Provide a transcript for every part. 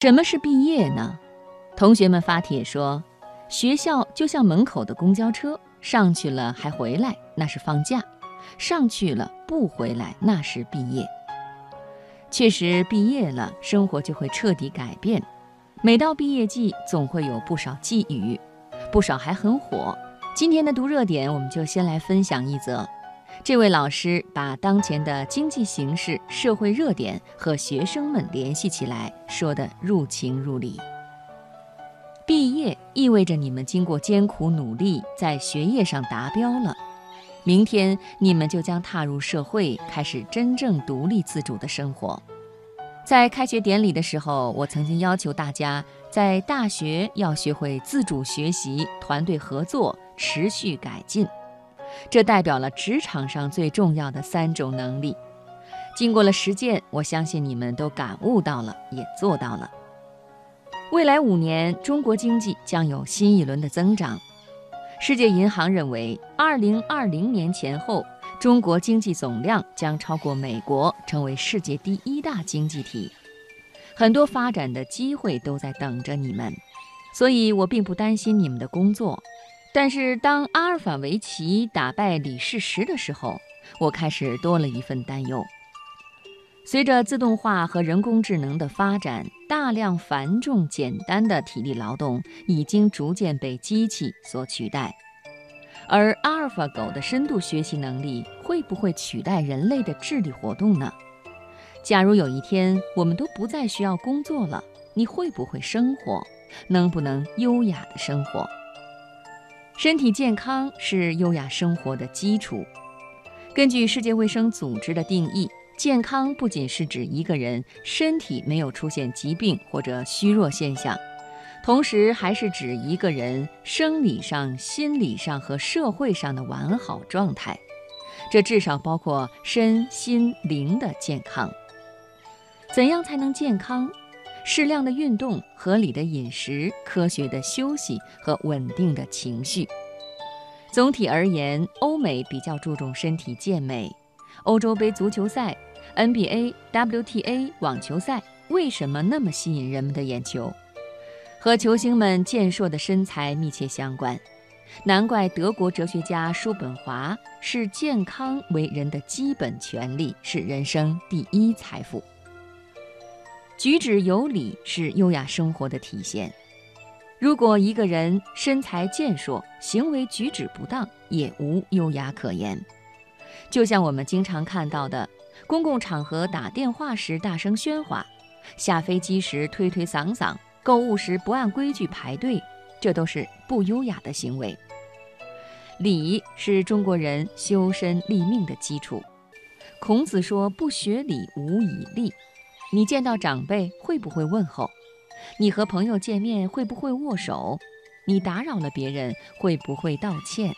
什么是毕业呢？同学们发帖说，学校就像门口的公交车，上去了还回来，那是放假；上去了不回来，那是毕业。确实，毕业了，生活就会彻底改变。每到毕业季，总会有不少寄语，不少还很火。今天的读热点，我们就先来分享一则。这位老师把当前的经济形势、社会热点和学生们联系起来，说得入情入理。毕业意味着你们经过艰苦努力，在学业上达标了。明天你们就将踏入社会，开始真正独立自主的生活。在开学典礼的时候，我曾经要求大家，在大学要学会自主学习、团队合作、持续改进。这代表了职场上最重要的三种能力。经过了实践，我相信你们都感悟到了，也做到了。未来五年，中国经济将有新一轮的增长。世界银行认为，二零二零年前后，中国经济总量将超过美国，成为世界第一大经济体。很多发展的机会都在等着你们，所以我并不担心你们的工作。但是，当阿尔法围棋打败李世石的时候，我开始多了一份担忧。随着自动化和人工智能的发展，大量繁重简单的体力劳动已经逐渐被机器所取代。而阿尔法狗的深度学习能力会不会取代人类的智力活动呢？假如有一天我们都不再需要工作了，你会不会生活？能不能优雅的生活？身体健康是优雅生活的基础。根据世界卫生组织的定义，健康不仅是指一个人身体没有出现疾病或者虚弱现象，同时还是指一个人生理上、心理上和社会上的完好状态。这至少包括身心灵的健康。怎样才能健康？适量的运动、合理的饮食、科学的休息和稳定的情绪。总体而言，欧美比较注重身体健美。欧洲杯足球赛、NBA、WTA 网球赛为什么那么吸引人们的眼球？和球星们健硕的身材密切相关。难怪德国哲学家叔本华视健康为人的基本权利，是人生第一财富。举止有礼是优雅生活的体现。如果一个人身材健硕，行为举止不当，也无优雅可言。就像我们经常看到的，公共场合打电话时大声喧哗，下飞机时推推搡搡，购物时不按规矩排队，这都是不优雅的行为。礼是中国人修身立命的基础。孔子说：“不学礼，无以立。”你见到长辈会不会问候？你和朋友见面会不会握手？你打扰了别人会不会道歉？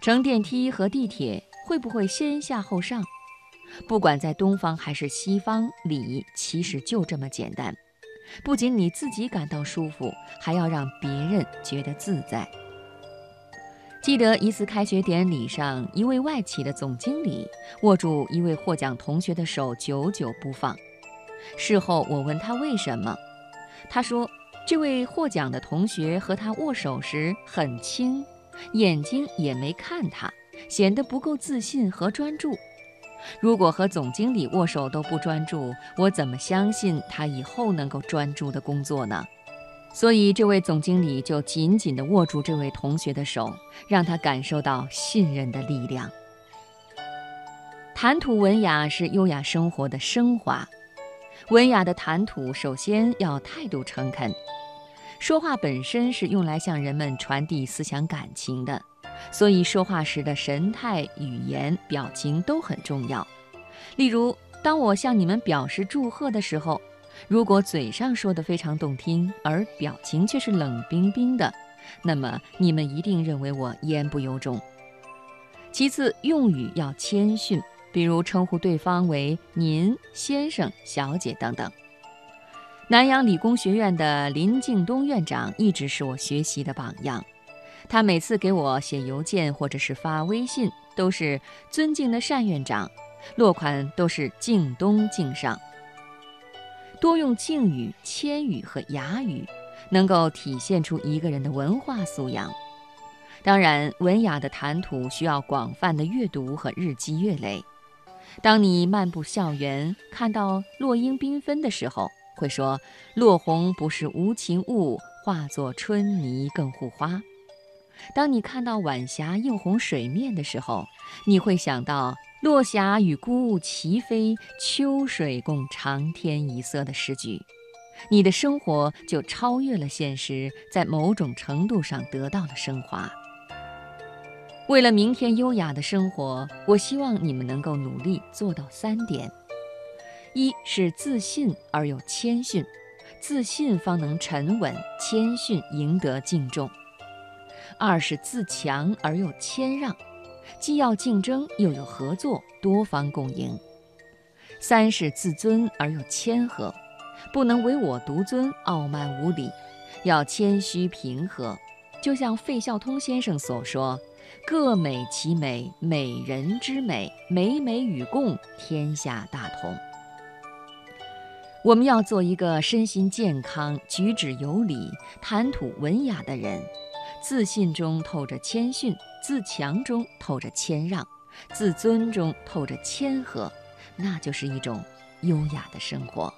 乘电梯和地铁会不会先下后上？不管在东方还是西方，礼其实就这么简单。不仅你自己感到舒服，还要让别人觉得自在。记得一次开学典礼上，一位外企的总经理握住一位获奖同学的手，久久不放。事后我问他为什么，他说：“这位获奖的同学和他握手时很轻，眼睛也没看他，显得不够自信和专注。如果和总经理握手都不专注，我怎么相信他以后能够专注的工作呢？”所以这位总经理就紧紧地握住这位同学的手，让他感受到信任的力量。谈吐文雅是优雅生活的升华。文雅的谈吐，首先要态度诚恳。说话本身是用来向人们传递思想感情的，所以说话时的神态、语言、表情都很重要。例如，当我向你们表示祝贺的时候，如果嘴上说的非常动听，而表情却是冷冰冰的，那么你们一定认为我言不由衷。其次，用语要谦逊。比如称呼对方为您、先生、小姐等等。南洋理工学院的林敬东院长一直是我学习的榜样。他每次给我写邮件或者是发微信，都是尊敬的单院长，落款都是敬东敬上。多用敬语、谦语和雅语，能够体现出一个人的文化素养。当然，文雅的谈吐需要广泛的阅读和日积月累。当你漫步校园，看到落英缤纷的时候，会说“落红不是无情物，化作春泥更护花”。当你看到晚霞映红水面的时候，你会想到“落霞与孤鹜齐飞，秋水共长天一色”的诗句。你的生活就超越了现实，在某种程度上得到了升华。为了明天优雅的生活，我希望你们能够努力做到三点：一是自信而又谦逊，自信方能沉稳，谦逊赢得敬重；二是自强而又谦让，既要竞争又有合作，多方共赢；三是自尊而又谦和，不能唯我独尊，傲慢无礼，要谦虚平和。就像费孝通先生所说。各美其美，美人之美，美美与共，天下大同。我们要做一个身心健康、举止有礼、谈吐文雅的人，自信中透着谦逊，自强中透着谦让，自尊中透着谦和，那就是一种优雅的生活。